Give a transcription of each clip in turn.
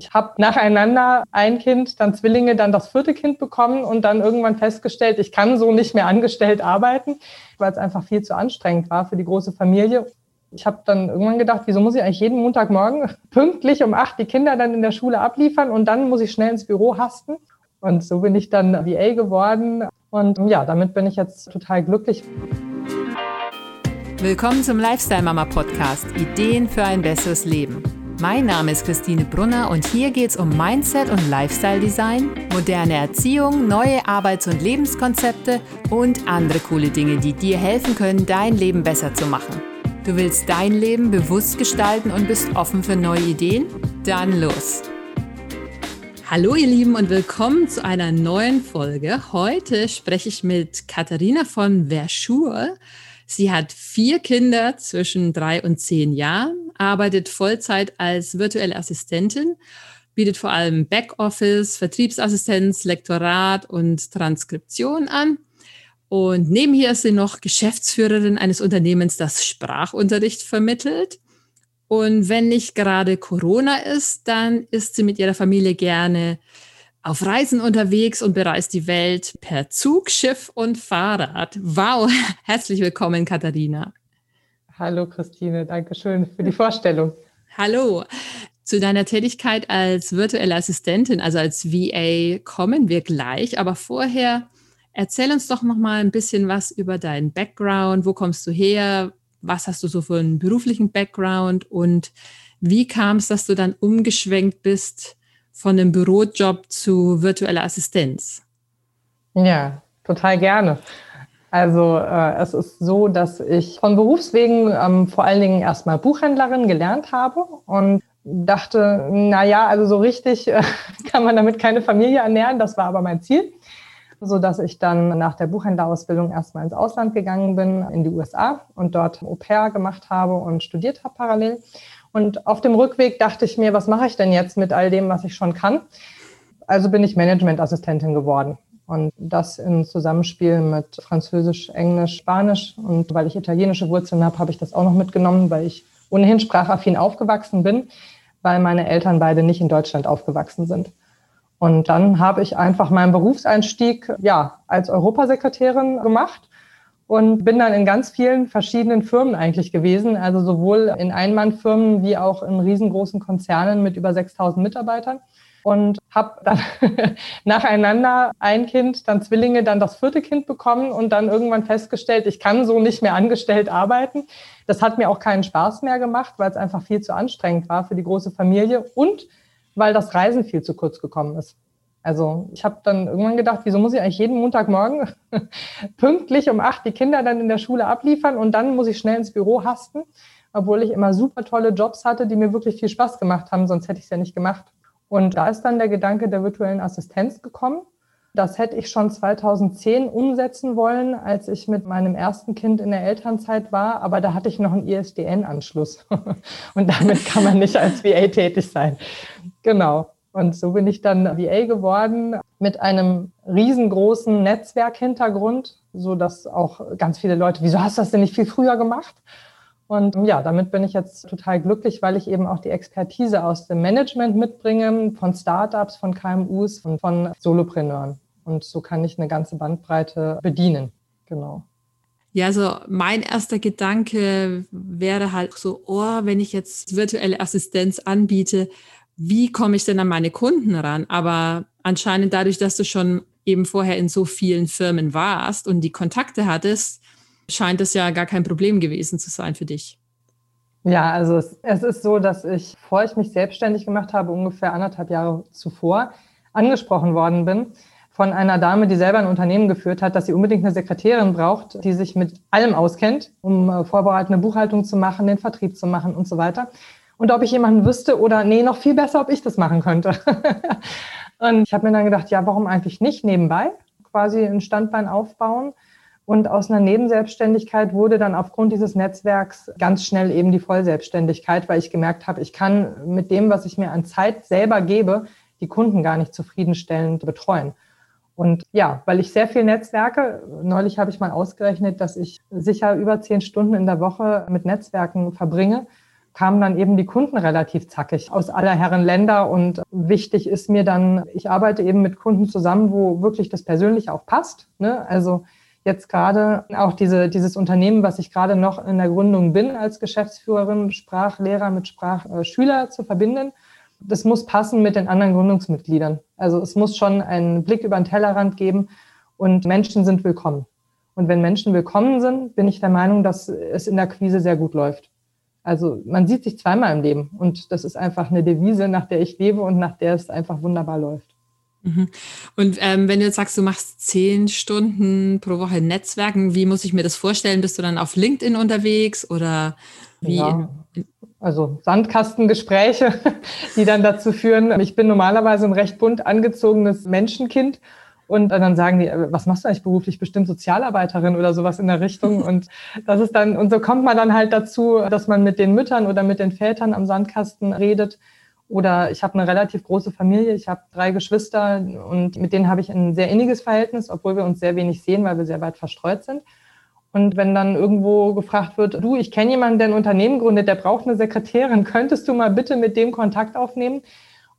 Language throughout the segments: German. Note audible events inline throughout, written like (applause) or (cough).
Ich habe nacheinander ein Kind, dann Zwillinge, dann das vierte Kind bekommen und dann irgendwann festgestellt, ich kann so nicht mehr angestellt arbeiten, weil es einfach viel zu anstrengend war für die große Familie. Ich habe dann irgendwann gedacht, wieso muss ich eigentlich jeden Montagmorgen (laughs) pünktlich um acht die Kinder dann in der Schule abliefern und dann muss ich schnell ins Büro hasten. Und so bin ich dann VA geworden. Und ja, damit bin ich jetzt total glücklich. Willkommen zum Lifestyle Mama Podcast. Ideen für ein besseres Leben. Mein Name ist Christine Brunner und hier geht es um Mindset und Lifestyle Design, moderne Erziehung, neue Arbeits- und Lebenskonzepte und andere coole Dinge, die dir helfen können, dein Leben besser zu machen. Du willst dein Leben bewusst gestalten und bist offen für neue Ideen? Dann los! Hallo ihr Lieben und willkommen zu einer neuen Folge. Heute spreche ich mit Katharina von Verschur. Sie hat vier Kinder zwischen drei und zehn Jahren, arbeitet Vollzeit als virtuelle Assistentin, bietet vor allem Backoffice, Vertriebsassistenz, Lektorat und Transkription an. Und nebenher ist sie noch Geschäftsführerin eines Unternehmens, das Sprachunterricht vermittelt. Und wenn nicht gerade Corona ist, dann ist sie mit ihrer Familie gerne auf Reisen unterwegs und bereist die Welt per Zug, Schiff und Fahrrad. Wow, (laughs) herzlich willkommen, Katharina. Hallo, Christine, danke schön für die Vorstellung. Hallo. Zu deiner Tätigkeit als virtuelle Assistentin, also als VA, kommen wir gleich. Aber vorher erzähl uns doch noch mal ein bisschen was über deinen Background. Wo kommst du her? Was hast du so für einen beruflichen Background? Und wie kam es, dass du dann umgeschwenkt bist von einem Bürojob zu virtueller Assistenz? Ja, total gerne. Also äh, es ist so, dass ich von Berufswegen ähm, vor allen Dingen erstmal Buchhändlerin gelernt habe und dachte, na ja, also so richtig äh, (laughs) kann man damit keine Familie ernähren. Das war aber mein Ziel, so dass ich dann nach der Buchhändlerausbildung erstmal ins Ausland gegangen bin, in die USA und dort Au pair gemacht habe und studiert habe parallel. Und auf dem Rückweg dachte ich mir, was mache ich denn jetzt mit all dem, was ich schon kann? Also bin ich Managementassistentin geworden. Und das im Zusammenspiel mit Französisch, Englisch, Spanisch. Und weil ich italienische Wurzeln habe, habe ich das auch noch mitgenommen, weil ich ohnehin sprachaffin aufgewachsen bin, weil meine Eltern beide nicht in Deutschland aufgewachsen sind. Und dann habe ich einfach meinen Berufseinstieg ja als Europasekretärin gemacht und bin dann in ganz vielen verschiedenen Firmen eigentlich gewesen, also sowohl in Einmannfirmen wie auch in riesengroßen Konzernen mit über 6000 Mitarbeitern und habe dann (laughs) nacheinander ein Kind, dann Zwillinge, dann das vierte Kind bekommen und dann irgendwann festgestellt, ich kann so nicht mehr angestellt arbeiten. Das hat mir auch keinen Spaß mehr gemacht, weil es einfach viel zu anstrengend war für die große Familie und weil das Reisen viel zu kurz gekommen ist. Also ich habe dann irgendwann gedacht, wieso muss ich eigentlich jeden Montagmorgen (laughs) pünktlich um acht die Kinder dann in der Schule abliefern und dann muss ich schnell ins Büro hasten, obwohl ich immer super tolle Jobs hatte, die mir wirklich viel Spaß gemacht haben, sonst hätte ich es ja nicht gemacht. Und da ist dann der Gedanke der virtuellen Assistenz gekommen. Das hätte ich schon 2010 umsetzen wollen, als ich mit meinem ersten Kind in der Elternzeit war, aber da hatte ich noch einen ISDN-Anschluss (laughs) und damit kann man nicht als VA tätig sein. Genau. Und so bin ich dann VA geworden mit einem riesengroßen Netzwerkhintergrund, so dass auch ganz viele Leute, wieso hast du das denn nicht viel früher gemacht? Und ja, damit bin ich jetzt total glücklich, weil ich eben auch die Expertise aus dem Management mitbringe, von Startups, von KMUs und von Solopreneuren. Und so kann ich eine ganze Bandbreite bedienen. Genau. Ja, also mein erster Gedanke wäre halt so, oh, wenn ich jetzt virtuelle Assistenz anbiete, wie komme ich denn an meine Kunden ran? Aber anscheinend dadurch, dass du schon eben vorher in so vielen Firmen warst und die Kontakte hattest, scheint es ja gar kein Problem gewesen zu sein für dich. Ja, also es, es ist so, dass ich, bevor ich mich selbstständig gemacht habe, ungefähr anderthalb Jahre zuvor, angesprochen worden bin von einer Dame, die selber ein Unternehmen geführt hat, dass sie unbedingt eine Sekretärin braucht, die sich mit allem auskennt, um äh, vorbereitende Buchhaltung zu machen, den Vertrieb zu machen und so weiter und ob ich jemanden wüsste oder nee, noch viel besser, ob ich das machen könnte. (laughs) und ich habe mir dann gedacht, ja, warum eigentlich nicht nebenbei quasi ein Standbein aufbauen? Und aus einer Nebenselbstständigkeit wurde dann aufgrund dieses Netzwerks ganz schnell eben die Vollselbstständigkeit, weil ich gemerkt habe, ich kann mit dem, was ich mir an Zeit selber gebe, die Kunden gar nicht zufriedenstellend betreuen. Und ja, weil ich sehr viel Netzwerke, neulich habe ich mal ausgerechnet, dass ich sicher über zehn Stunden in der Woche mit Netzwerken verbringe, kamen dann eben die Kunden relativ zackig aus aller Herren Länder. Und wichtig ist mir dann, ich arbeite eben mit Kunden zusammen, wo wirklich das persönlich auch passt. Ne? Also jetzt gerade auch diese, dieses Unternehmen, was ich gerade noch in der Gründung bin als Geschäftsführerin, Sprachlehrer mit Sprachschüler zu verbinden. Das muss passen mit den anderen Gründungsmitgliedern. Also es muss schon einen Blick über den Tellerrand geben und Menschen sind willkommen. Und wenn Menschen willkommen sind, bin ich der Meinung, dass es in der Quise sehr gut läuft. Also man sieht sich zweimal im Leben und das ist einfach eine Devise, nach der ich lebe und nach der es einfach wunderbar läuft. Mhm. Und ähm, wenn du jetzt sagst, du machst zehn Stunden pro Woche Netzwerken, wie muss ich mir das vorstellen? Bist du dann auf LinkedIn unterwegs oder wie? Ja, also Sandkastengespräche, (laughs) die dann dazu führen. Ich bin normalerweise ein recht bunt angezogenes Menschenkind. Und dann sagen die, äh, was machst du eigentlich beruflich? Bestimmt Sozialarbeiterin oder sowas in der Richtung. (laughs) Und das ist dann, und so kommt man dann halt dazu, dass man mit den Müttern oder mit den Vätern am Sandkasten redet oder ich habe eine relativ große Familie, ich habe drei Geschwister und mit denen habe ich ein sehr inniges Verhältnis, obwohl wir uns sehr wenig sehen, weil wir sehr weit verstreut sind. Und wenn dann irgendwo gefragt wird, du, ich kenne jemanden, der ein Unternehmen gründet, der braucht eine Sekretärin, (laughs) könntest du mal bitte mit dem Kontakt aufnehmen?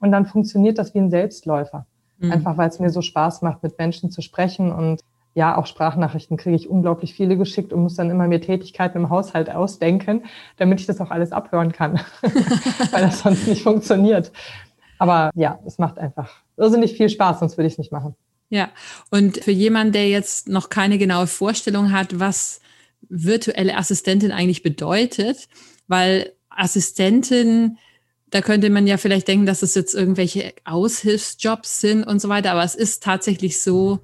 Und dann funktioniert das wie ein Selbstläufer. Mhm. Einfach weil es mir so Spaß macht, mit Menschen zu sprechen und ja, auch Sprachnachrichten kriege ich unglaublich viele geschickt und muss dann immer mir Tätigkeiten im Haushalt ausdenken, damit ich das auch alles abhören kann, (laughs) weil das sonst nicht funktioniert. Aber ja, es macht einfach irrsinnig viel Spaß, sonst würde ich es nicht machen. Ja, und für jemanden, der jetzt noch keine genaue Vorstellung hat, was virtuelle Assistentin eigentlich bedeutet, weil Assistentin, da könnte man ja vielleicht denken, dass es jetzt irgendwelche Aushilfsjobs sind und so weiter, aber es ist tatsächlich so,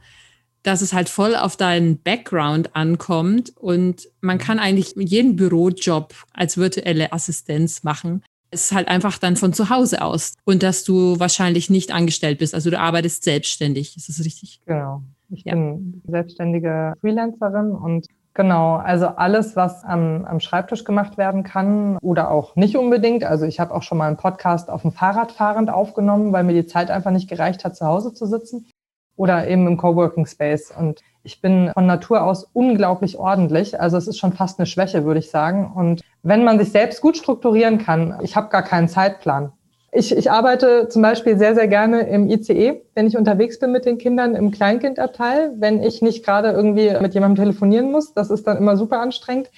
dass es halt voll auf deinen Background ankommt und man kann eigentlich jeden Bürojob als virtuelle Assistenz machen. Es ist halt einfach dann von zu Hause aus und dass du wahrscheinlich nicht angestellt bist. Also du arbeitest selbstständig. Ist das richtig? Genau. Ich ja. bin selbstständige Freelancerin und Genau, also alles, was am, am, Schreibtisch gemacht werden kann oder auch nicht unbedingt. Also ich habe auch schon mal einen Podcast auf dem Fahrrad fahrend aufgenommen, weil mir die Zeit einfach nicht gereicht hat, zu Hause zu sitzen oder eben im Coworking Space. Und ich bin von Natur aus unglaublich ordentlich. Also es ist schon fast eine Schwäche, würde ich sagen. Und wenn man sich selbst gut strukturieren kann, ich habe gar keinen Zeitplan. Ich, ich arbeite zum Beispiel sehr, sehr gerne im ICE, wenn ich unterwegs bin mit den Kindern im Kleinkindabteil, wenn ich nicht gerade irgendwie mit jemandem telefonieren muss. Das ist dann immer super anstrengend.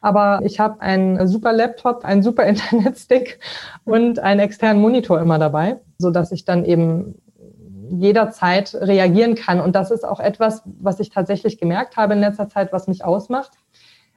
Aber ich habe einen super Laptop, einen super (laughs) Internetstick und einen externen Monitor immer dabei, so dass ich dann eben jederzeit reagieren kann. Und das ist auch etwas, was ich tatsächlich gemerkt habe in letzter Zeit, was mich ausmacht.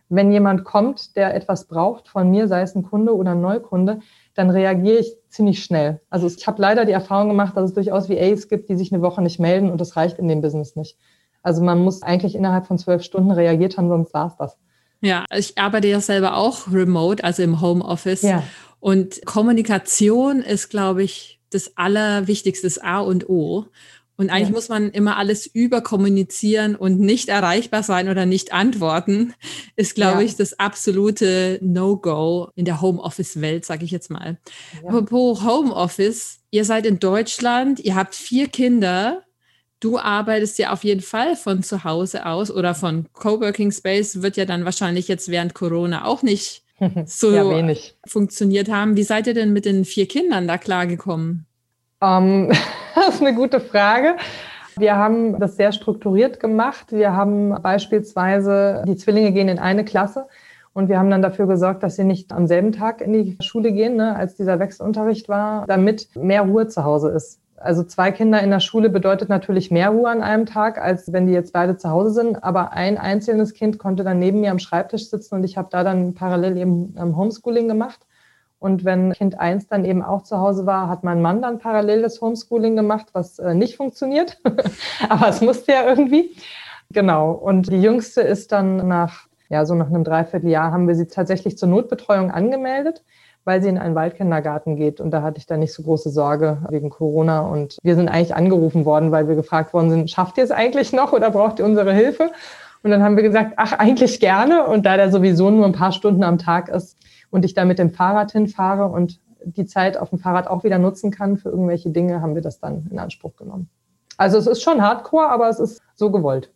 Wenn jemand kommt, der etwas braucht von mir, sei es ein Kunde oder ein Neukunde, dann reagiere ich ziemlich schnell. Also ich habe leider die Erfahrung gemacht, dass es durchaus VAs gibt, die sich eine Woche nicht melden und das reicht in dem Business nicht. Also man muss eigentlich innerhalb von zwölf Stunden reagiert haben, sonst war es das. Ja, ich arbeite ja selber auch remote, also im Homeoffice. Ja. Und Kommunikation ist, glaube ich, das Allerwichtigste, das A und O. Und eigentlich ja. muss man immer alles überkommunizieren und nicht erreichbar sein oder nicht antworten, ist, glaube ja. ich, das absolute No-Go in der Homeoffice-Welt, sage ich jetzt mal. Ja. Apropos Homeoffice, ihr seid in Deutschland, ihr habt vier Kinder. Du arbeitest ja auf jeden Fall von zu Hause aus oder von Coworking Space, wird ja dann wahrscheinlich jetzt während Corona auch nicht (laughs) so funktioniert haben. Wie seid ihr denn mit den vier Kindern da klargekommen? Um, ähm, (laughs) (laughs) das ist eine gute Frage. Wir haben das sehr strukturiert gemacht. Wir haben beispielsweise, die Zwillinge gehen in eine Klasse und wir haben dann dafür gesorgt, dass sie nicht am selben Tag in die Schule gehen, ne, als dieser Wechselunterricht war, damit mehr Ruhe zu Hause ist. Also zwei Kinder in der Schule bedeutet natürlich mehr Ruhe an einem Tag, als wenn die jetzt beide zu Hause sind. Aber ein einzelnes Kind konnte dann neben mir am Schreibtisch sitzen und ich habe da dann parallel eben Homeschooling gemacht. Und wenn Kind eins dann eben auch zu Hause war, hat mein Mann dann parallel das Homeschooling gemacht, was äh, nicht funktioniert. (laughs) Aber es musste ja irgendwie. Genau. Und die jüngste ist dann nach, ja, so nach einem Dreivierteljahr haben wir sie tatsächlich zur Notbetreuung angemeldet weil sie in einen Waldkindergarten geht. Und da hatte ich dann nicht so große Sorge wegen Corona. Und wir sind eigentlich angerufen worden, weil wir gefragt worden sind, schafft ihr es eigentlich noch oder braucht ihr unsere Hilfe? Und dann haben wir gesagt, ach, eigentlich gerne. Und da der sowieso nur ein paar Stunden am Tag ist und ich da mit dem Fahrrad hinfahre und die Zeit auf dem Fahrrad auch wieder nutzen kann für irgendwelche Dinge, haben wir das dann in Anspruch genommen. Also es ist schon hardcore, aber es ist so gewollt.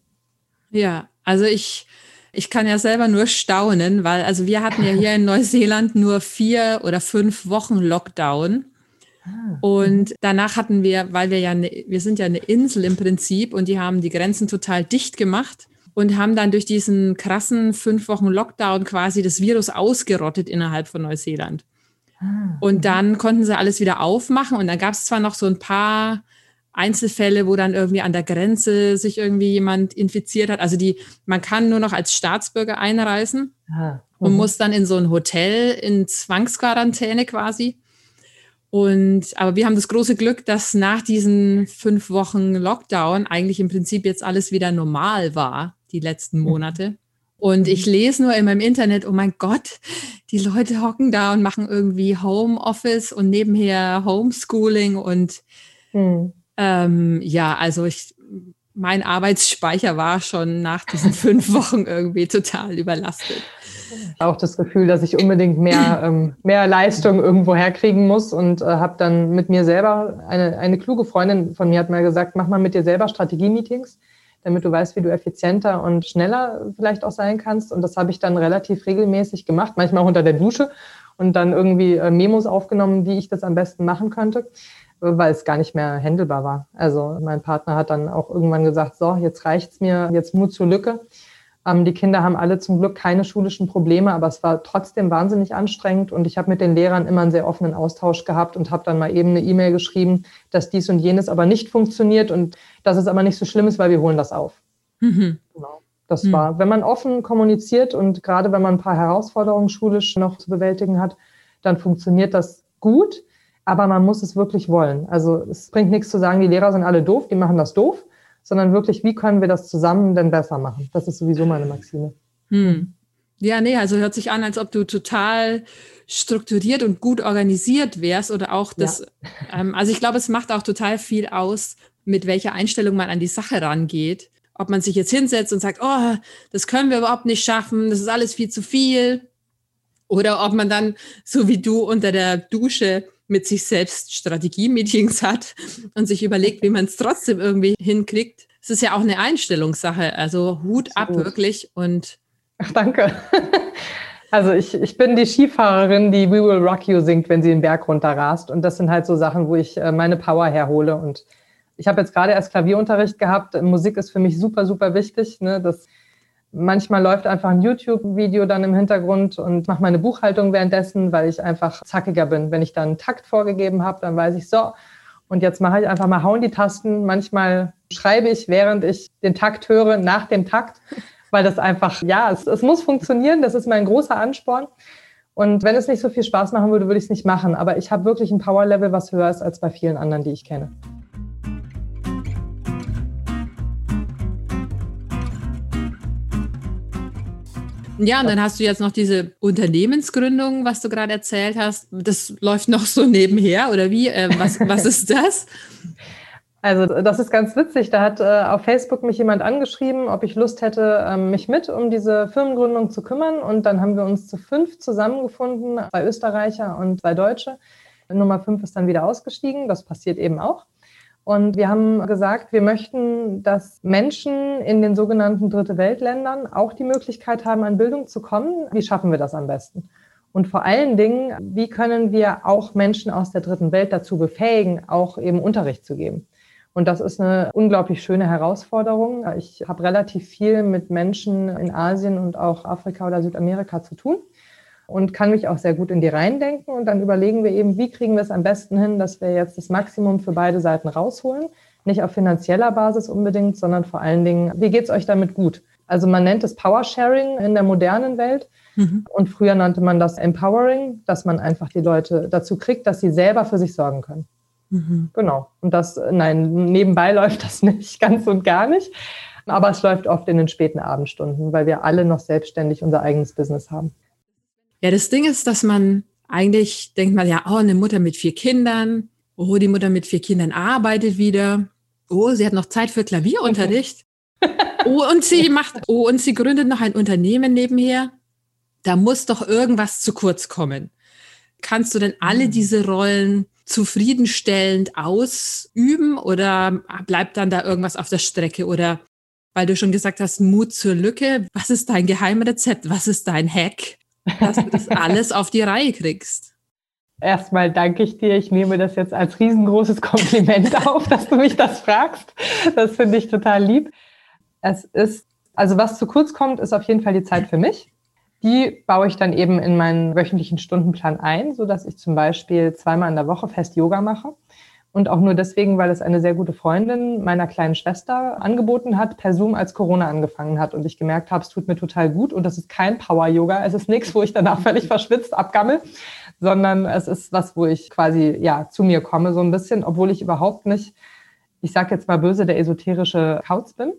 Ja, also ich Ich kann ja selber nur staunen, weil also wir hatten ja hier in Neuseeland nur vier oder fünf Wochen Lockdown. Ah. Und danach hatten wir, weil wir ja, eine, wir sind ja eine Insel im Prinzip und die haben die Grenzen total dicht gemacht und haben dann durch diesen krassen fünf Wochen Lockdown quasi das Virus ausgerottet innerhalb von Neuseeland. Ah. Und dann konnten sie alles wieder aufmachen und dann gab es zwar noch so ein paar Einzelfälle, wo dann irgendwie an der Grenze sich irgendwie jemand infiziert hat. Also die, man kann nur noch als Staatsbürger einreisen ah. und mhm. muss dann in so ein Hotel in Zwangsquarantäne quasi. Und aber wir haben das große Glück, dass nach diesen fünf Wochen Lockdown eigentlich im Prinzip jetzt alles wieder normal war, die letzten mhm. Monate. Und ich mhm. lese nur in meinem Internet, oh mein Gott, die Leute hocken da und machen irgendwie Homeoffice und nebenher Homeschooling und mhm. ähm, ja, also ich, mein Arbeitsspeicher war schon nach diesen fünf (laughs) Wochen irgendwie total überlastet auch das Gefühl, dass ich unbedingt mehr, ähm, mehr Leistung irgendwo herkriegen muss und äh, habe dann mit mir selber, eine, eine kluge Freundin von mir hat mal gesagt, mach mal mit dir selber Strategie-Meetings, damit du weißt, wie du effizienter und schneller vielleicht auch sein kannst. Und das habe ich dann relativ regelmäßig gemacht, manchmal auch unter der Dusche und dann irgendwie äh, Memos aufgenommen, wie ich das am besten machen könnte weil es gar nicht mehr händelbar war. Also mein Partner hat dann auch irgendwann gesagt, so, jetzt reicht's mir, jetzt Mut zur Lücke. Ähm, die Kinder haben alle zum Glück keine schulischen Probleme, aber es war trotzdem wahnsinnig anstrengend und ich habe mit den Lehrern immer einen sehr offenen Austausch gehabt und habe dann mal eben eine E-Mail geschrieben, dass dies und jenes aber nicht funktioniert und dass es aber nicht so schlimm ist, weil wir holen das auf. Mhm. Genau. Das mhm. war, wenn man offen kommuniziert und gerade wenn man ein paar Herausforderungen schulisch noch zu bewältigen hat, dann funktioniert das gut, aber man muss es wirklich wollen. Also es bringt nichts zu sagen, die Lehrer sind alle doof, die machen das doof, sondern wirklich, wie können wir das zusammen denn besser machen? Das ist sowieso meine Maxime. Hm. Ja, nee, also hört sich an, als ob du total strukturiert und gut organisiert wärst oder auch das, ja. (laughs) ähm, also ich glaube, es macht auch total viel aus, mit welcher Einstellung man an die Sache rangeht. Ob man sich jetzt hinsetzt und sagt, oh, das können wir überhaupt nicht schaffen, das ist alles viel zu viel. Oder ob man dann, so wie du unter der Dusche mit sich selbst Strategie-Meetings hat und sich überlegt, wie man es trotzdem irgendwie hinkriegt. Es ist ja auch eine Einstellungssache. Also Hut Absolut. ab wirklich und. Ach, danke. Also ich, ich bin die Skifahrerin, die We Will Rock You singt, wenn sie den Berg runterrast. Und das sind halt so Sachen, wo ich äh, meine Power herhole. Und ich habe jetzt gerade erst Klavierunterricht gehabt. Musik ist für mich super, super wichtig. Ne? Das Manchmal läuft einfach ein YouTube-Video dann im Hintergrund und mache meine Buchhaltung währenddessen, weil ich einfach zackiger bin. Wenn ich dann einen Takt vorgegeben habe, dann weiß ich so. Und jetzt mache ich einfach mal hauen die Tasten. Manchmal schreibe ich, während ich den Takt höre, nach dem Takt, (laughs) weil das einfach, ja, es, es muss funktionieren. Das ist mein großer Ansporn. Und wenn es nicht so viel Spaß machen würde, würde ich es nicht machen. Aber ich habe wirklich ein Power-Level, was höher ist als bei vielen anderen, die ich kenne. Ja, und dann hast du jetzt noch diese Unternehmensgründung, was du gerade erzählt hast. Das läuft noch so (laughs) nebenher oder wie? Äh, was, was ist das? Also das ist ganz witzig. Da hat äh, auf Facebook mich jemand angeschrieben, ob ich Lust hätte, ähm, mich mit um diese Firmengründung zu kümmern. Und dann haben wir uns zu fünf zusammengefunden, zwei Österreicher und zwei Deutsche. Nummer fünf ist dann wieder ausgestiegen. Das passiert eben auch. Und wir haben gesagt, wir möchten, dass Menschen in den sogenannten Dritte Weltländern auch die Möglichkeit haben, an Bildung zu kommen. Wie schaffen wir das am besten? Und vor allen Dingen, wie können wir auch Menschen aus der dritten Welt dazu befähigen, auch eben Unterricht zu geben? Und das ist eine unglaublich schöne Herausforderung. Ich habe relativ viel mit Menschen in Asien und auch Afrika oder Südamerika zu tun und kann mich auch sehr gut in die Reihen denken. Und dann überlegen wir eben, wie kriegen wir es am besten hin, dass wir jetzt das Maximum für beide Seiten rausholen. Nicht auf finanzieller Basis unbedingt, sondern vor allen Dingen, wie geht es euch damit gut? Also man nennt es Power Sharing in der modernen Welt. Mhm. Und früher nannte man das Empowering, dass man einfach die Leute dazu kriegt, dass sie selber für sich sorgen können. Mhm. Genau. Und das, nein, nebenbei (laughs) läuft das nicht ganz und gar nicht. Aber es läuft oft in den späten Abendstunden, weil wir alle noch selbstständig unser eigenes Business haben. Ja, das Ding ist, dass man eigentlich denkt man ja, oh, eine Mutter mit vier Kindern, oh, die Mutter mit vier Kindern arbeitet wieder, oh, sie hat noch Zeit für Klavierunterricht. (laughs) Oh, und sie macht, oh, und sie gründet noch ein Unternehmen nebenher. Da muss doch irgendwas zu kurz kommen. Kannst du denn alle mhm. diese Rollen zufriedenstellend ausüben oder bleibt dann da irgendwas auf der Strecke oder weil du schon gesagt hast, Mut zur Lücke. Was ist dein Geheimrezept? Was ist dein Hack, dass du das alles auf die Reihe kriegst? Erstmal danke ich dir. Ich nehme das jetzt als riesengroßes (laughs) Kompliment auf, dass du mich das fragst. Das finde ich total lieb. Es ist, also was zu kurz kommt, ist auf jeden Fall die Zeit für mich. Die baue ich dann eben in meinen wöchentlichen Stundenplan ein, so dass ich zum Beispiel zweimal in der Woche fest Yoga mache. Und auch nur deswegen, weil es eine sehr gute Freundin meiner kleinen Schwester angeboten hat, per Zoom als Corona angefangen hat. Und ich gemerkt habe, es tut mir total gut. Und das ist kein Power-Yoga. Es ist nichts, wo ich danach (laughs) völlig verschwitzt abgammel, sondern es ist was, wo ich quasi ja zu mir komme so ein bisschen, obwohl ich überhaupt nicht, ich sage jetzt mal böse, der esoterische Kauz bin.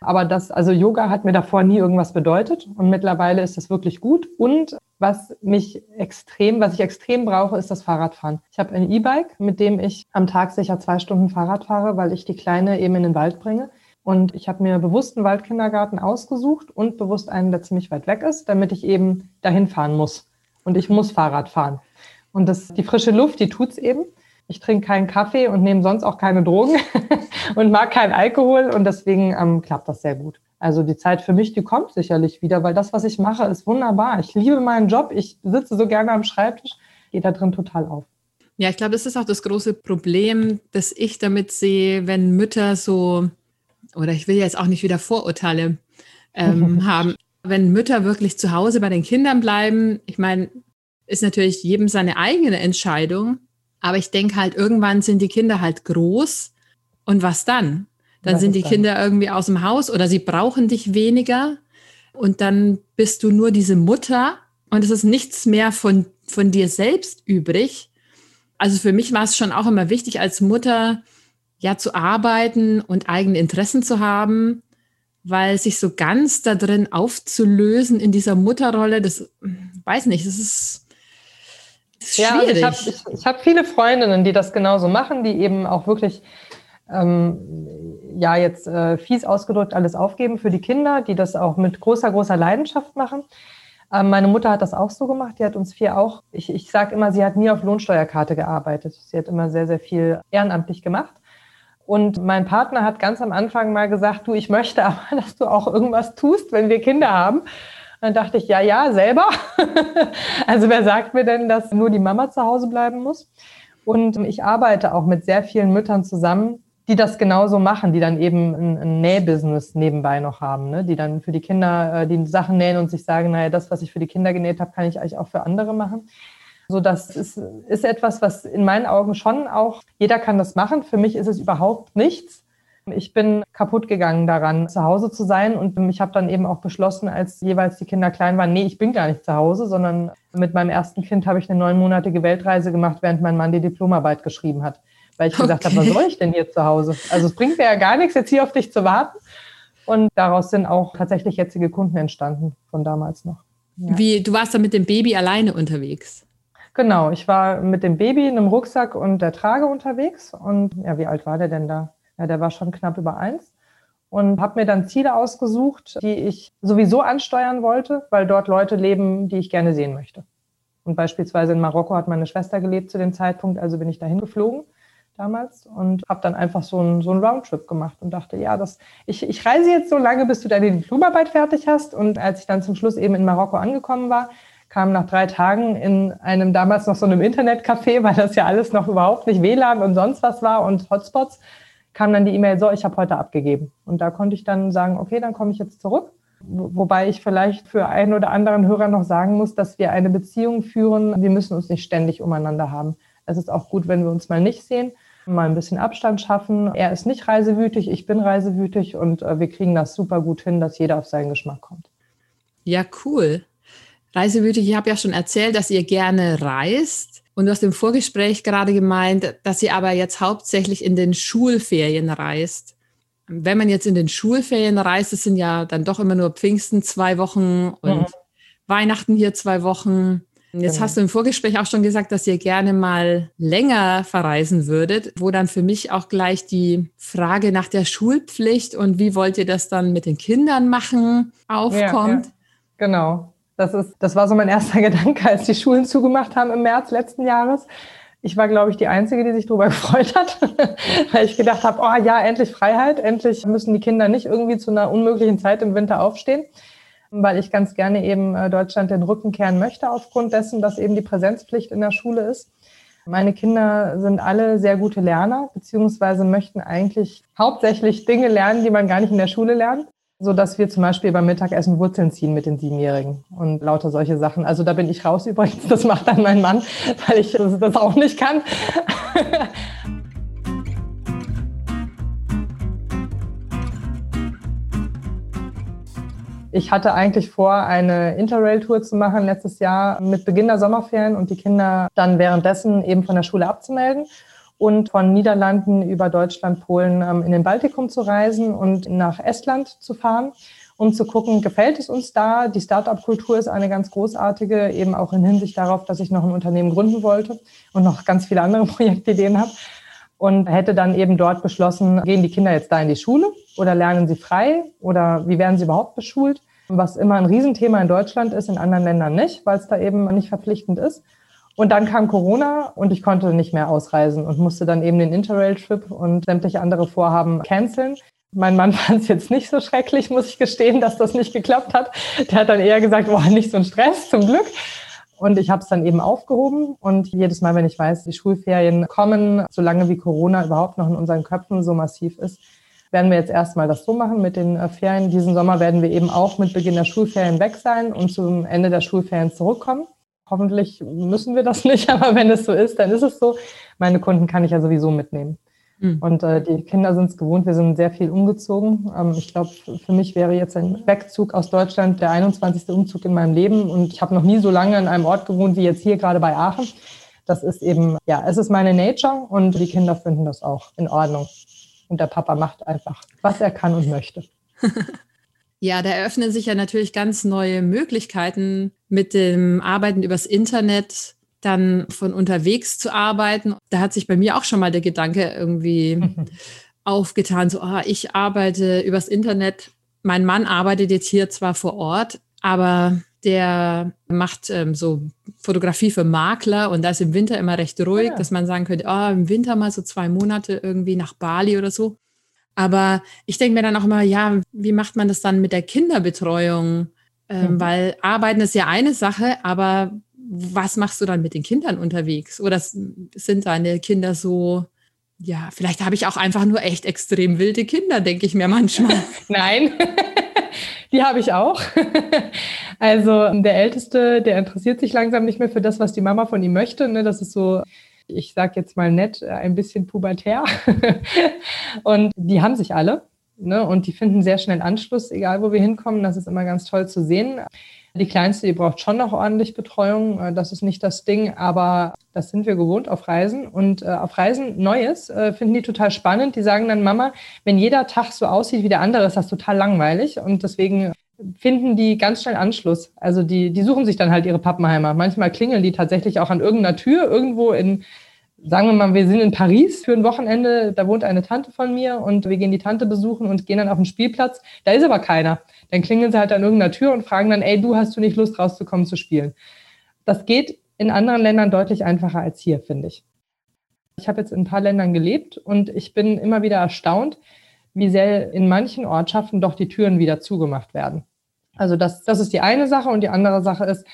Aber das, also Yoga hat mir davor nie irgendwas bedeutet und mittlerweile ist das wirklich gut. Und was mich extrem, was ich extrem brauche, ist das Fahrradfahren. Ich habe ein E-Bike, mit dem ich am Tag sicher zwei Stunden Fahrrad fahre, weil ich die Kleine eben in den Wald bringe. Und ich habe mir bewusst einen Waldkindergarten ausgesucht und bewusst einen, der ziemlich weit weg ist, damit ich eben dahin fahren muss. Und ich muss Fahrrad fahren. Und das, die frische Luft, die tut's eben. Ich trinke keinen Kaffee und nehme sonst auch keine Drogen (laughs) und mag keinen Alkohol und deswegen ähm, klappt das sehr gut. Also die Zeit für mich, die kommt sicherlich wieder, weil das, was ich mache, ist wunderbar. Ich liebe meinen Job, ich sitze so gerne am Schreibtisch, gehe da drin total auf. Ja, ich glaube, das ist auch das große Problem, das ich damit sehe, wenn Mütter so, oder ich will jetzt auch nicht wieder Vorurteile ähm, (laughs) haben, wenn Mütter wirklich zu Hause bei den Kindern bleiben. Ich meine, ist natürlich jedem seine eigene Entscheidung. Aber ich denke halt, irgendwann sind die Kinder halt groß. Und was dann? Dann sind die dann? Kinder irgendwie aus dem Haus oder sie brauchen dich weniger. Und dann bist du nur diese Mutter und es ist nichts mehr von, von dir selbst übrig. Also für mich war es schon auch immer wichtig, als Mutter ja zu arbeiten und eigene Interessen zu haben, weil sich so ganz da drin aufzulösen in dieser Mutterrolle, das weiß nicht, das ist ja, also ich habe hab viele Freundinnen, die das genauso machen, die eben auch wirklich, ähm, ja, jetzt äh, fies ausgedrückt alles aufgeben für die Kinder, die das auch mit großer, großer Leidenschaft machen. Ähm, meine Mutter hat das auch so gemacht. Die hat uns vier auch, ich, ich sage immer, sie hat nie auf Lohnsteuerkarte gearbeitet. Sie hat immer sehr, sehr viel ehrenamtlich gemacht. Und mein Partner hat ganz am Anfang mal gesagt, du, ich möchte aber, (laughs) dass du auch irgendwas tust, wenn wir Kinder haben. Dann dachte ich, ja, ja, selber. (laughs) also wer sagt mir denn, dass nur die Mama zu Hause bleiben muss? Und ich arbeite auch mit sehr vielen Müttern zusammen, die das genauso machen, die dann eben ein, ein Nähbusiness nebenbei noch haben, ne? die dann für die Kinder äh, die Sachen nähen und sich sagen, naja, das, was ich für die Kinder genäht habe, kann ich eigentlich auch für andere machen. So, das ist, ist etwas, was in meinen Augen schon auch, jeder kann das machen. Für mich ist es überhaupt nichts. Ich bin kaputt gegangen daran, zu Hause zu sein und ich habe dann eben auch beschlossen, als jeweils die Kinder klein waren, nee, ich bin gar nicht zu Hause, sondern mit meinem ersten Kind habe ich eine neunmonatige Weltreise gemacht, während mein Mann die Diplomarbeit geschrieben hat, weil ich okay. gesagt habe, was soll ich denn hier zu Hause? Also es bringt mir ja gar nichts, jetzt hier auf dich zu warten. Und daraus sind auch tatsächlich jetzige Kunden entstanden von damals noch. Ja. Wie, du warst dann mit dem Baby alleine unterwegs? Genau, ich war mit dem Baby in einem Rucksack und der Trage unterwegs. Und ja, wie alt war der denn da? Ja, der war schon knapp über eins und habe mir dann Ziele ausgesucht, die ich sowieso ansteuern wollte, weil dort Leute leben, die ich gerne sehen möchte. Und beispielsweise in Marokko hat meine Schwester gelebt zu dem Zeitpunkt, also bin ich dahin geflogen damals und habe dann einfach so einen, so einen Roundtrip gemacht und dachte, ja, das, ich, ich reise jetzt so lange, bis du deine Diplomarbeit fertig hast. Und als ich dann zum Schluss eben in Marokko angekommen war, kam nach drei Tagen in einem damals noch so einem Internetcafé, weil das ja alles noch überhaupt nicht WLAN und sonst was war und Hotspots, kam dann die E-Mail, so, ich habe heute abgegeben. Und da konnte ich dann sagen, okay, dann komme ich jetzt zurück. Wobei ich vielleicht für einen oder anderen Hörer noch sagen muss, dass wir eine Beziehung führen. Wir müssen uns nicht ständig umeinander haben. Es ist auch gut, wenn wir uns mal nicht sehen, mal ein bisschen Abstand schaffen. Er ist nicht reisewütig, ich bin reisewütig und äh, wir kriegen das super gut hin, dass jeder auf seinen Geschmack kommt. Ja, cool. Reisewütig, ich habe ja schon erzählt, dass ihr gerne reist. Und du hast im Vorgespräch gerade gemeint, dass sie aber jetzt hauptsächlich in den Schulferien reist. Wenn man jetzt in den Schulferien reist, das sind ja dann doch immer nur Pfingsten zwei Wochen und ja. Weihnachten hier zwei Wochen. Jetzt genau. hast du im Vorgespräch auch schon gesagt, dass ihr gerne mal länger verreisen würdet, wo dann für mich auch gleich die Frage nach der Schulpflicht und wie wollt ihr das dann mit den Kindern machen aufkommt. Ja, ja. Genau. Das, ist, das war so mein erster (laughs) Gedanke, als die Schulen zugemacht haben im März letzten Jahres. Ich war, glaube ich, die Einzige, die sich darüber (laughs) gefreut hat, (laughs) weil ich gedacht habe, oh ja, endlich Freiheit, endlich müssen die Kinder nicht irgendwie zu einer unmöglichen Zeit im Winter aufstehen, weil ich ganz gerne eben äh, Deutschland den Rücken kehren möchte aufgrund dessen, dass eben die Präsenzpflicht in der Schule ist. Meine Kinder sind alle sehr gute Lerner, beziehungsweise möchten eigentlich hauptsächlich Dinge lernen, die man gar nicht in der Schule lernt so dass wir zum Beispiel beim Mittagessen Wurzeln ziehen mit den Siebenjährigen und lauter solche Sachen. Also da bin ich raus (laughs) übrigens. Das macht dann mein Mann, weil ich das auch nicht kann. (laughs) Ich hatte eigentlich vor, eine Interrail-Tour zu machen letztes Jahr mit Beginn der Sommerferien und die Kinder dann währenddessen eben von der Schule abzumelden und von Niederlanden über Deutschland, Polen ähm, in den Baltikum zu reisen und nach Estland zu fahren, um zu gucken, gefällt es uns da? Die Startup-Kultur ist eine ganz großartige, eben auch in Hinsicht darauf, dass ich noch ein Unternehmen gründen wollte und noch ganz viele andere (laughs) Projektideen habe. Und hätte dann eben dort beschlossen, gehen die Kinder jetzt da in die Schule oder lernen sie frei oder wie werden sie überhaupt beschult? Was immer ein Riesenthema in Deutschland ist, in anderen Ländern nicht, weil es da eben nicht verpflichtend ist. Und dann kam Corona und ich konnte nicht mehr ausreisen und musste dann eben den Interrail-Trip und sämtliche andere Vorhaben canceln. Mein Mann (laughs) fand es jetzt nicht so schrecklich, muss ich gestehen, dass das nicht geklappt hat. Der hat dann eher gesagt, boah, nicht so ein Stress, zum Glück. Und ich habe es dann eben aufgehoben. Und jedes Mal, wenn ich weiß, die Schulferien kommen, solange wie Corona überhaupt noch in unseren Köpfen so massiv ist, werden wir jetzt erstmal das so machen mit den äh, Ferien. Diesen Sommer werden wir eben auch mit Beginn der Schulferien weg sein und zum Ende der Schulferien zurückkommen. Hoffentlich müssen wir das (laughs) nicht, aber wenn es so ist, dann ist es so. Meine Kunden kann ich ja sowieso mitnehmen. Mhm. Und äh, die Kinder sind es gewohnt, wir sind sehr viel umgezogen. Ähm, ich glaube, für mich wäre jetzt ein Wegzug aus Deutschland der 21. Umzug in meinem Leben. Und ich habe noch nie so lange an einem Ort gewohnt wie jetzt hier gerade bei Aachen. Das ist eben, ja, es ist meine Nature und die Kinder finden das auch in Ordnung. Und der Papa macht einfach, was er kann und möchte. (laughs) Ja, da eröffnen sich ja natürlich ganz neue Möglichkeiten mit dem Arbeiten übers Internet, dann von unterwegs zu arbeiten. Da hat sich bei mir auch schon mal der Gedanke irgendwie (laughs) aufgetan, so, ah, ich arbeite übers Internet. Mein Mann arbeitet jetzt hier zwar vor Ort, aber der macht ähm, so Fotografie für Makler und da ist im Winter immer recht ruhig, ja. dass man sagen könnte, ah, im Winter mal so zwei Monate irgendwie nach Bali oder so. Aber ich denke mir dann auch immer, ja, wie macht man das dann mit der Kinderbetreuung? Ähm, mhm. Weil Arbeiten ist ja eine Sache, aber was machst du dann mit den Kindern unterwegs? Oder sind deine Kinder so, ja, vielleicht habe ich auch einfach nur echt extrem wilde Kinder, denke ich mir manchmal. (laughs) Nein, (laughs) die habe ich auch. (laughs) Also der Älteste, der interessiert sich langsam nicht mehr für das, was die Mama von ihm möchte. Ne? Das ist so ich sage jetzt mal nett, ein bisschen pubertär. und die haben sich alle. Ne? Und die finden sehr schnell Anschluss, egal wo wir hinkommen. Das ist immer ganz toll zu sehen. Die Kleinste, die braucht schon noch ordentlich Betreuung. Das ist nicht das Ding, aber das sind wir gewohnt auf Reisen. Und äh, auf Reisen Neues äh, finden die total spannend. Die sagen dann, Mama, wenn jeder Tag so aussieht wie der andere, ist das total langweilig. Und deswegen finden die ganz schnell Anschluss. Also die, die suchen sich dann halt ihre Pappenheimer. Manchmal klingeln die tatsächlich auch an irgendeiner Tür irgendwo in, sagen wir mal, wir sind in Paris für ein Wochenende, da wohnt eine Tante von mir und wir gehen die Tante besuchen und gehen dann auf den Spielplatz. Da ist aber keiner. Dann klingeln sie halt an irgendeiner Tür und fragen dann, ey, du hast du nicht Lust rauszukommen zu spielen. Das geht in anderen Ländern deutlich einfacher als hier, finde ich. Ich habe jetzt in ein paar Ländern gelebt und ich bin immer wieder erstaunt, wie sehr in manchen Ortschaften doch die Türen wieder zugemacht werden. Also das, das ist die eine Sache und die andere Sache ist,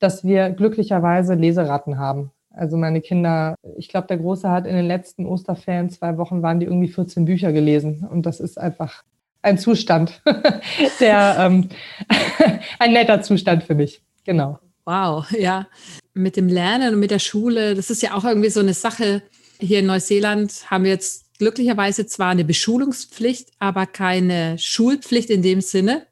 dass wir glücklicherweise Leseratten haben. Also meine Kinder, ich glaube, der Große hat in den letzten Osterferien zwei Wochen waren die irgendwie 14 Bücher gelesen. Und das ist einfach ein Zustand, (laughs) der ähm, (laughs) ein netter Zustand für mich. Genau. Wow, ja. Mit dem Lernen und mit der Schule, das ist ja auch irgendwie so eine Sache. Hier in Neuseeland haben wir jetzt glücklicherweise zwar eine Beschulungspflicht, aber keine Schulpflicht in dem Sinne.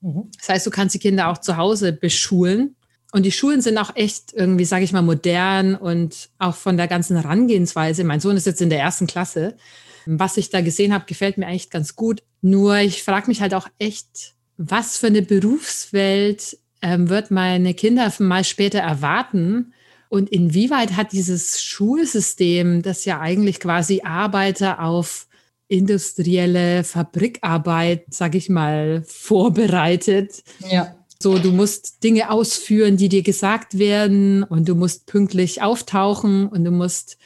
Mhm. Das heißt, du kannst die Kinder auch zu Hause beschulen. Und die Schulen sind auch echt irgendwie, sage ich mal, modern und auch von der ganzen Herangehensweise. Mein Sohn ist jetzt in der ersten Klasse. Was ich da gesehen habe, gefällt mir eigentlich ganz gut. Nur ich frage mich halt auch echt, was für eine Berufswelt ähm, wird meine Kinder mal später erwarten? Und inwieweit hat dieses Schulsystem, das ja eigentlich quasi Arbeiter auf industrielle Fabrikarbeit, sag ich mal, vorbereitet. Ja. So, du musst Dinge ausführen, die dir gesagt werden und du musst pünktlich auftauchen und du musst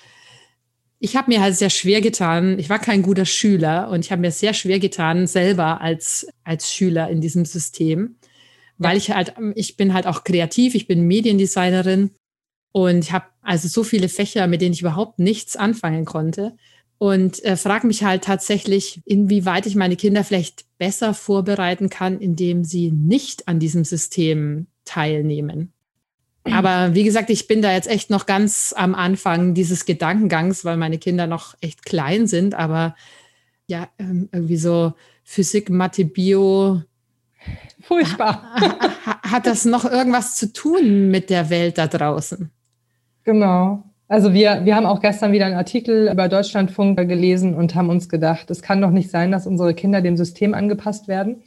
ich habe mir halt sehr schwer getan. Ich war kein guter Schüler und ich habe mir sehr schwer getan, selber als, als Schüler in diesem System, weil ich halt, ich bin halt auch kreativ, ich bin Mediendesignerin und ich habe also so viele Fächer, mit denen ich überhaupt nichts anfangen konnte. Und äh, frage mich halt tatsächlich, inwieweit ich meine Kinder vielleicht besser vorbereiten kann, indem sie nicht an diesem System teilnehmen. Aber wie gesagt, ich bin da jetzt echt noch ganz am Anfang dieses Gedankengangs, weil meine Kinder noch echt klein sind. Aber ja, ähm, irgendwie so Physik, Mathe, Bio. Furchtbar. Hat das noch irgendwas zu tun mit der Welt da draußen? Genau. Also wir, wir haben auch gestern wieder einen Artikel über Deutschlandfunk gelesen und haben uns gedacht, es kann doch nicht sein, dass unsere Kinder dem System angepasst werden.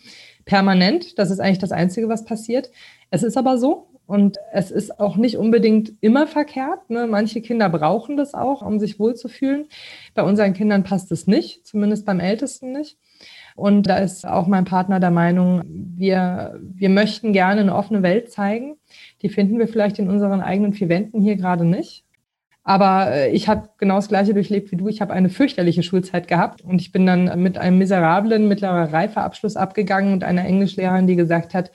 Permanent. Das ist eigentlich das Einzige, was passiert. Es ist aber so. Und es ist auch nicht unbedingt immer verkehrt. Ne? Manche Kinder brauchen das auch, um sich wohlzufühlen. Bei unseren Kindern passt es nicht, zumindest beim Ältesten nicht. Und da ist auch mein Partner der Meinung, wir, wir möchten gerne eine offene Welt zeigen. Die finden wir vielleicht in unseren eigenen vier Wänden hier gerade nicht. Aber äh, ich habe genau das Gleiche durchlebt wie du. Ich habe eine fürchterliche Schulzeit gehabt und ich bin dann mit einem miserablen mittlerer Reifeabschluss abgegangen und einer Englischlehrerin, die gesagt hat,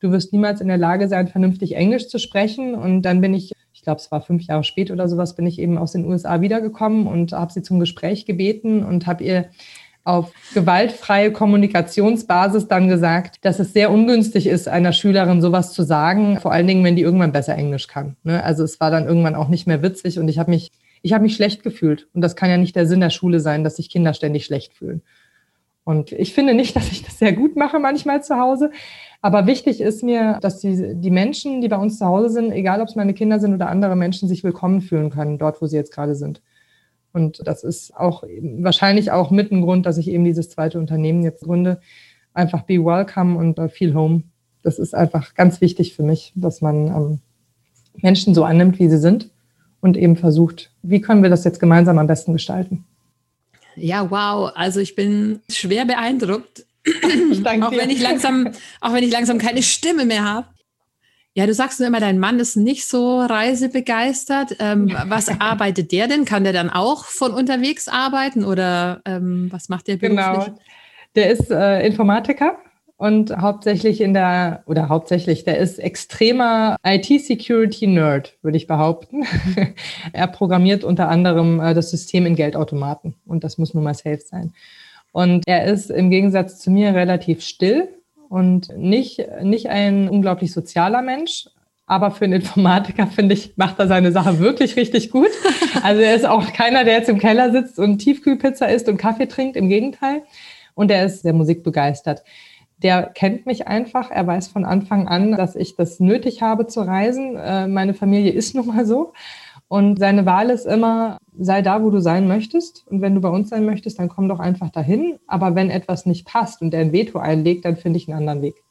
du wirst niemals in der Lage sein, vernünftig Englisch zu sprechen. Und dann bin ich, ich glaube, es war fünf Jahre später oder sowas, bin ich eben aus den USA wiedergekommen und habe sie zum Gespräch gebeten und habe ihr auf gewaltfreie Kommunikationsbasis dann gesagt, dass es sehr ungünstig ist, einer Schülerin sowas zu sagen, vor allen Dingen, wenn die irgendwann besser Englisch kann. Ne? Also es war dann irgendwann auch nicht mehr witzig und ich habe mich, ich habe mich schlecht gefühlt. Und das kann ja nicht der Sinn der Schule sein, dass sich Kinder ständig schlecht fühlen. Und ich finde nicht, (laughs) dass ich das sehr gut mache manchmal zu Hause. Aber wichtig ist mir, dass die, die Menschen, die bei uns zu Hause sind, egal ob es meine Kinder sind oder andere Menschen, sich willkommen fühlen können, dort, wo sie jetzt gerade sind. Und das ist auch wahrscheinlich auch mit ein Grund, dass ich eben dieses zweite Unternehmen jetzt gründe. Einfach be welcome und uh, feel home. Das ist einfach ganz wichtig für mich, dass man ähm, Menschen so annimmt, wie sie sind und eben versucht, wie können wir das jetzt gemeinsam am besten gestalten. Ja, wow. Also ich bin schwer beeindruckt auch wenn ich langsam, auch wenn ich langsam keine Stimme mehr habe. Ja, du sagst nur immer, dein Mann ist nicht so reisebegeistert. Ähm, was arbeitet der denn? Kann der dann auch von unterwegs arbeiten oder ähm, was macht der beruflich? Genau. Der ist äh, Informatiker und hauptsächlich in der, oder hauptsächlich, der ist extremer IT-Security-Nerd, würde ich behaupten. (laughs) er programmiert unter anderem äh, das System in Geldautomaten und das muss nun mal safe sein. Und er ist im Gegensatz zu mir relativ still und nicht, nicht ein unglaublich sozialer Mensch. Aber für einen Informatiker, (laughs) finde ich, macht er seine Sache wirklich richtig gut. Also er ist auch keiner, der jetzt im Keller sitzt und Tiefkühlpizza isst und Kaffee trinkt. Im Gegenteil. Und er ist sehr musikbegeistert. Der kennt mich einfach. Er weiß von Anfang an, dass ich das nötig habe zu reisen. Äh, meine Familie ist nun mal so. Und seine Wahl ist immer, sei da, wo du sein möchtest. Und wenn du bei uns sein möchtest, dann komm doch einfach dahin. Aber wenn etwas nicht passt und er ein Veto einlegt, dann finde ich einen anderen Weg.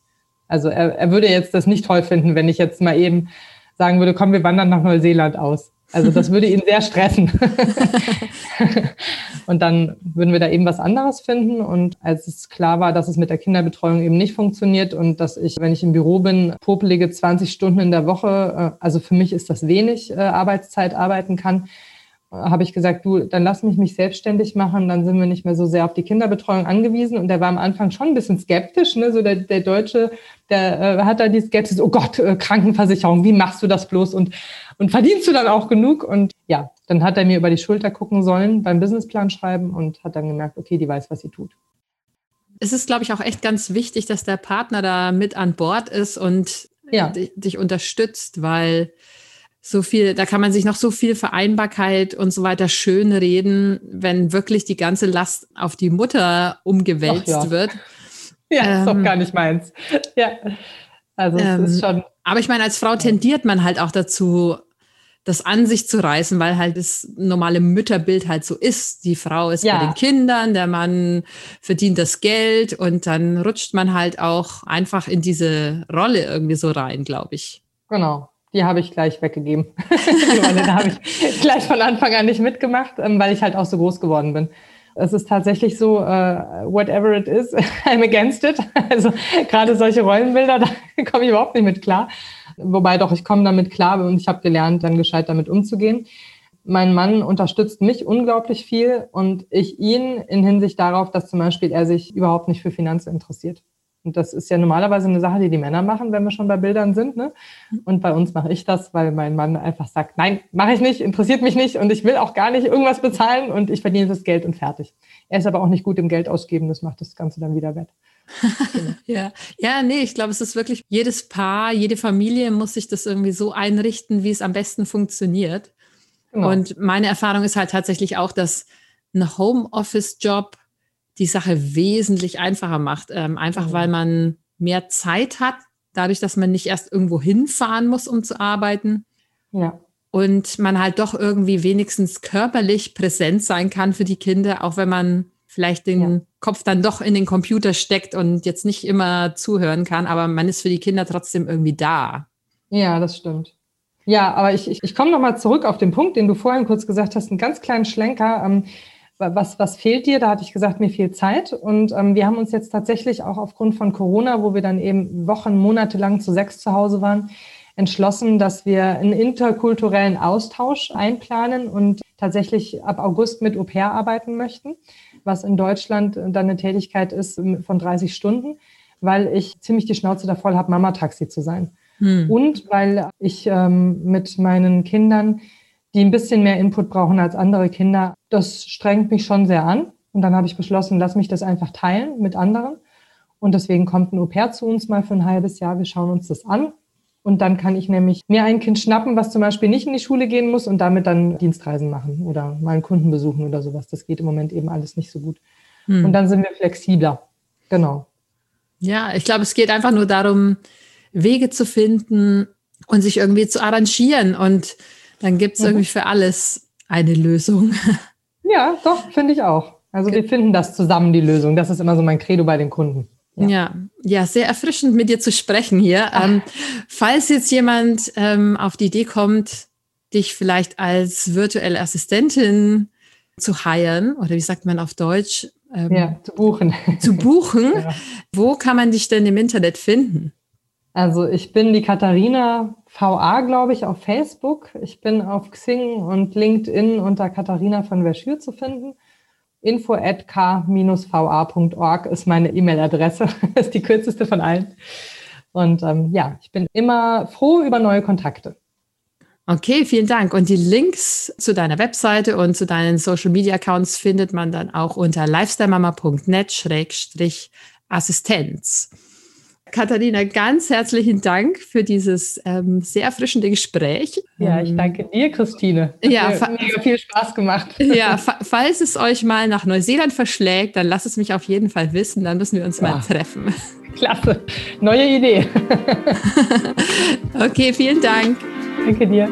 Also er, er würde jetzt das nicht toll finden, wenn ich jetzt mal eben sagen würde, komm, wir wandern nach Neuseeland aus. Also das würde ihn sehr stressen. (laughs) und dann würden wir da eben was anderes finden. Und als es klar war, dass es mit der Kinderbetreuung eben nicht funktioniert und dass ich, wenn ich im Büro bin, popelige 20 Stunden in der Woche, äh, also für mich ist das wenig äh, Arbeitszeit arbeiten kann, habe ich gesagt, du, dann lass mich mich selbstständig machen, dann sind wir nicht mehr so sehr auf die Kinderbetreuung angewiesen. Und der war am Anfang schon ein bisschen skeptisch, ne? so der, der Deutsche, der äh, hat da die Skepsis, oh Gott, äh, Krankenversicherung, wie machst du das bloß und, und verdienst du dann auch genug? Und ja, dann hat er mir über die Schulter gucken sollen beim Businessplan schreiben und hat dann gemerkt, okay, die weiß, was sie tut. Es ist, glaube ich, auch echt ganz wichtig, dass der Partner da mit an Bord ist und ja. dich unterstützt, weil so viel, da kann man sich noch so viel Vereinbarkeit und so weiter schön reden, wenn wirklich die ganze Last auf die Mutter umgewälzt ja. wird. (laughs) Ja, ähm, ist doch gar nicht meins. Ja. Also ähm, ist schon. Aber ich meine, als Frau tendiert man halt auch dazu, das an sich zu reißen, weil halt das normale Mütterbild halt so ist. Die Frau ist ja. bei den Kindern, der Mann verdient das Geld und dann rutscht man halt auch einfach in diese Rolle irgendwie so rein, glaube ich. Genau die habe ich gleich weggegeben. (laughs) die Rolle, da habe ich gleich von Anfang an nicht mitgemacht, ähm, weil ich halt auch so groß geworden bin. Es ist tatsächlich so, uh, whatever it is, (laughs) I'm against it. (laughs) Also gerade solche Rollenbilder, da komme ich überhaupt nicht mit klar. Wobei doch, ich komme damit klar und ich habe gelernt, dann gescheit damit umzugehen. Mein Mann unterstützt mich unglaublich viel und ich ihn in Hinsicht darauf, dass zum Beispiel er sich überhaupt nicht für Finanzen interessiert. Und das ist ja normalerweise eine Sache, die die Männer machen, wenn wir schon bei Bildern sind. Ne? Und bei uns mache ich das, weil mein Mann einfach sagt, nein, mache ich nicht, interessiert mich nicht und ich will auch gar nicht irgendwas bezahlen und ich verdiene das Geld und fertig. Er ist aber auch nicht gut im Geld ausgeben, das macht das Ganze dann wieder wett. (laughs) ja, ja, nee, ich glaube, es ist wirklich jedes Paar, jede Familie muss sich das irgendwie so einrichten, wie es am besten funktioniert. Genau. Und meine Erfahrung ist halt tatsächlich auch, dass ein Homeoffice-Job die Sache wesentlich einfacher macht. Ähm, einfach mhm. weil man mehr Zeit hat, dadurch, dass man nicht erst irgendwo hinfahren muss, um zu arbeiten. Ja. Und man halt doch irgendwie wenigstens körperlich präsent sein kann für die Kinder, auch wenn man vielleicht den ja. Kopf dann doch in den Computer steckt und jetzt nicht immer zuhören kann, aber man ist für die Kinder trotzdem irgendwie da. Ja, das stimmt. Ja, aber ich, ich, ich komme nochmal zurück auf den Punkt, den du vorhin kurz gesagt hast, einen ganz kleinen Schlenker. Ähm, was, was fehlt dir? Da hatte ich gesagt, mir fehlt Zeit. Und ähm, wir haben uns jetzt tatsächlich auch aufgrund von Corona, wo wir dann eben Wochen, Monate lang zu sechs zu Hause waren, entschlossen, dass wir einen interkulturellen Austausch einplanen und tatsächlich ab August mit Au pair arbeiten möchten, was in Deutschland dann eine Tätigkeit ist von 30 Stunden, weil ich ziemlich die Schnauze da voll habe, Mama-Taxi zu sein. Hm. Und weil ich ähm, mit meinen Kindern die ein bisschen mehr Input brauchen als andere Kinder. Das strengt mich schon sehr an. Und dann habe ich beschlossen, lass mich das einfach teilen mit anderen. Und deswegen kommt ein Au-pair zu uns mal für ein halbes Jahr. Wir schauen uns das an. Und dann kann ich nämlich mir ein Kind schnappen, was zum Beispiel nicht in die Schule gehen muss und damit dann Dienstreisen machen oder mal einen Kunden besuchen oder sowas. Das geht im Moment eben alles nicht so gut. Hm. Und dann sind wir flexibler. Genau. Ja, ich glaube, es geht einfach nur darum, Wege zu finden und sich irgendwie zu arrangieren und dann gibt es mhm. irgendwie für alles eine Lösung. (laughs) Ja, doch, finde ich auch. Also wir finden das zusammen, die Lösung. Das ist immer so mein Credo bei den Kunden. Ja, ja, ja sehr erfrischend mit dir zu sprechen hier. (laughs) Ähm, falls jetzt jemand ähm, auf die Idee kommt, dich vielleicht als virtuelle Assistentin zu heiren, oder wie sagt man auf Deutsch? Ähm, ja, zu buchen. Zu buchen. (laughs) ja. Wo kann man dich denn im Internet finden? Also ich bin die Katharina VA, glaube ich, auf Facebook. Ich bin auf Xing und LinkedIn unter Katharina von Verschür zu finden. Info at k-va.org ist meine E-Mail-Adresse. (laughs) ist die kürzeste von allen. Und ähm, ja, ich bin immer froh über neue Kontakte. Okay, vielen Dank. Und die Links zu deiner Webseite und zu deinen Social Media Accounts findet man dann auch unter lifestylemama.net-assistenz. Katharina, ganz herzlichen Dank für dieses ähm, sehr erfrischende Gespräch. Ja, ich ähm, danke dir, Christine. Hat ja, mir mega viel Spaß gemacht. (laughs) Ja, fa falls es euch mal nach Neuseeland verschlägt, dann lasst es mich auf jeden Fall wissen. Dann müssen wir uns ja. mal treffen. (laughs) Klasse, neue Idee. (laughs) okay, vielen Dank. Danke dir.